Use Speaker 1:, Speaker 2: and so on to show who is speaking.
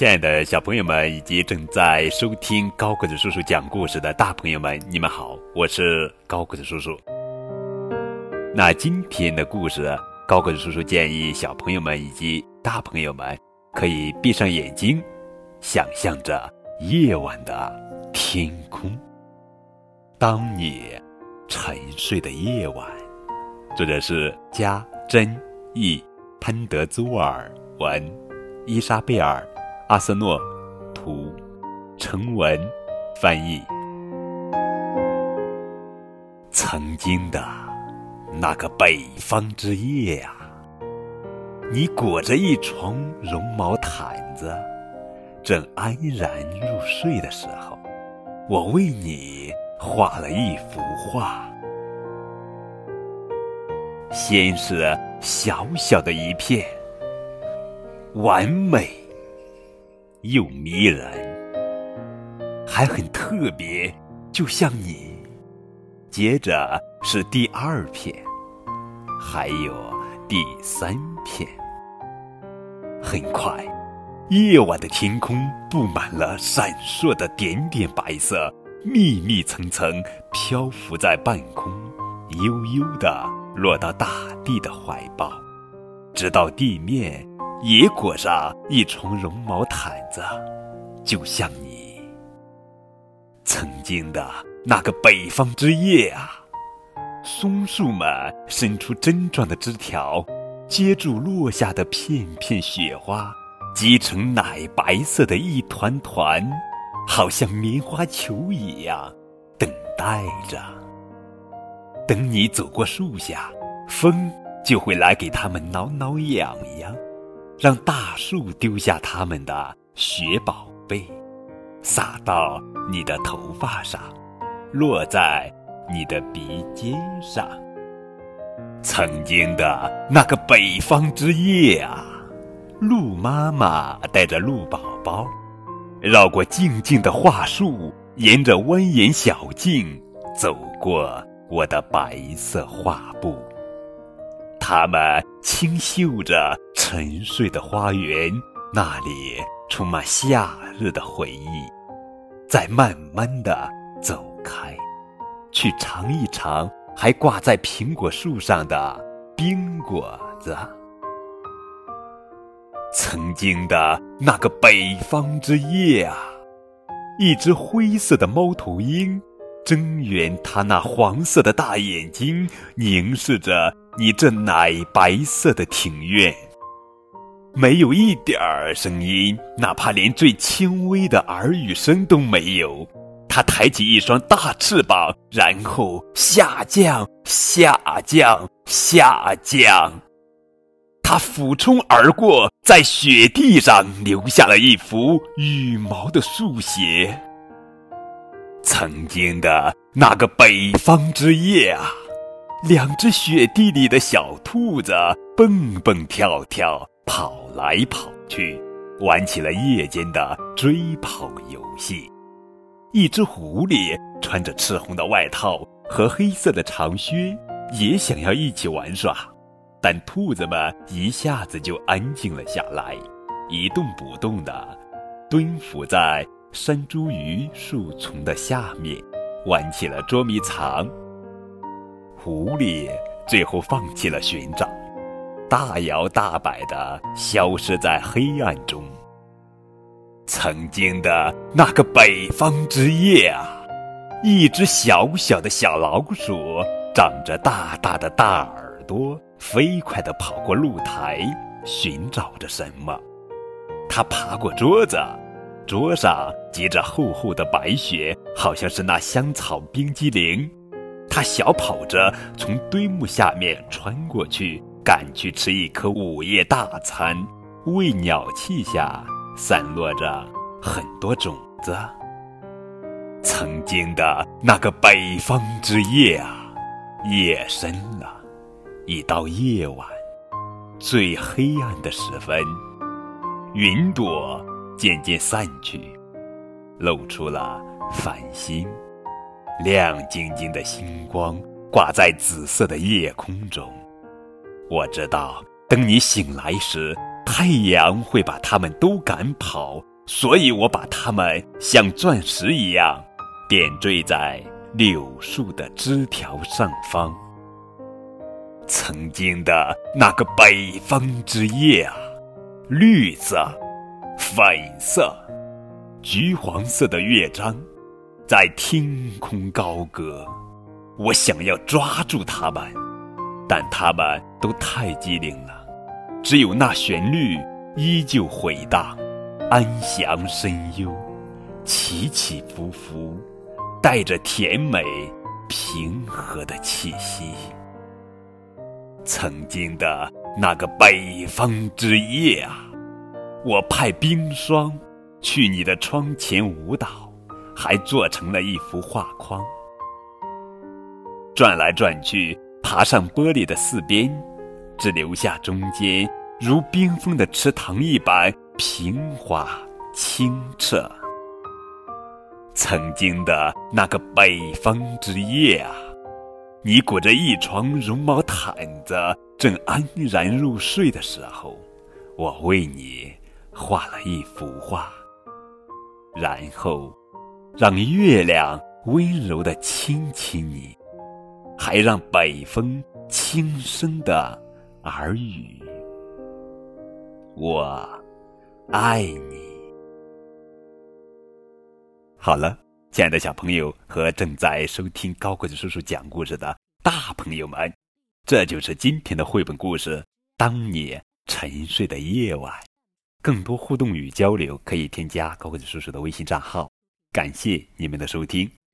Speaker 1: 亲爱的小朋友们以及正在收听高个子叔叔讲故事的大朋友们，你们好，我是高个子叔叔。那今天的故事，高个子叔叔建议小朋友们以及大朋友们可以闭上眼睛，想象着夜晚的天空。当你沉睡的夜晚，作者是加真易，潘德祖尔文，伊莎贝尔。阿瑟诺，图，成文，翻译。曾经的那个北方之夜啊，你裹着一床绒毛毯子，正安然入睡的时候，我为你画了一幅画。先是小小的一片，完美。又迷人，还很特别，就像你。接着是第二片，还有第三片。很快，夜晚的天空布满了闪烁的点点白色，密密层层漂浮在半空，悠悠地落到大地的怀抱，直到地面。也裹上一床绒毛毯子，就像你曾经的那个北方之夜啊！松树们伸出针状的枝条，接住落下的片片雪花，积成奶白色的一团团，好像棉花球一样，等待着。等你走过树下，风就会来给它们挠挠痒痒。让大树丢下它们的雪宝贝，洒到你的头发上，落在你的鼻尖上。曾经的那个北方之夜啊，鹿妈妈带着鹿宝宝，绕过静静的桦树，沿着蜿蜒小径走过我的白色画布。他们清秀着沉睡的花园，那里充满夏日的回忆。再慢慢的走开，去尝一尝还挂在苹果树上的冰果子。曾经的那个北方之夜啊，一只灰色的猫头鹰。睁圆它那黄色的大眼睛，凝视着你这奶白色的庭院，没有一点儿声音，哪怕连最轻微的耳语声都没有。他抬起一双大翅膀，然后下降，下降，下降。他俯冲而过，在雪地上留下了一幅羽毛的速写。曾经的那个北方之夜啊，两只雪地里的小兔子蹦蹦跳跳，跑来跑去，玩起了夜间的追跑游戏。一只狐狸穿着赤红的外套和黑色的长靴，也想要一起玩耍，但兔子们一下子就安静了下来，一动不动地蹲伏在。山茱萸树丛的下面，玩起了捉迷藏。狐狸最后放弃了寻找，大摇大摆地消失在黑暗中。曾经的那个北方之夜啊，一只小小的小老鼠，长着大大的大耳朵，飞快地跑过露台，寻找着什么。它爬过桌子。桌上结着厚厚的白雪，好像是那香草冰激凌。他小跑着从堆木下面穿过去，赶去吃一颗午夜大餐。喂鸟器下散落着很多种子。曾经的那个北方之夜啊，夜深了，一到夜晚最黑暗的时分，云朵。渐渐散去，露出了繁星，亮晶晶的星光挂在紫色的夜空中。我知道，等你醒来时，太阳会把它们都赶跑，所以我把它们像钻石一样点缀在柳树的枝条上方。曾经的那个北方之夜啊，绿色、粉色、橘黄色的乐章在天空高歌。我想要抓住它们，但他们都太机灵了，只有那旋律依旧回荡，安详深幽，起起伏伏，带着甜美平和的气息。曾经的那个北方之夜啊，我派冰霜去你的窗前舞蹈，还做成了一幅画框。转来转去，爬上玻璃的四边，只留下中间如冰封的池塘一般平滑清澈。曾经的那个北方之夜啊，你裹着一床绒毛毯子，正安然入睡的时候，我为你画了一幅画，然后让月亮温柔的亲亲你。还让北风轻声的耳语：“我爱你。”好了，亲爱的小朋友和正在收听高个子叔叔讲故事的大朋友们，这就是今天的绘本故事《当你沉睡的夜晚》。更多互动与交流，可以添加高个子叔叔的微信账号。感谢你们的收听。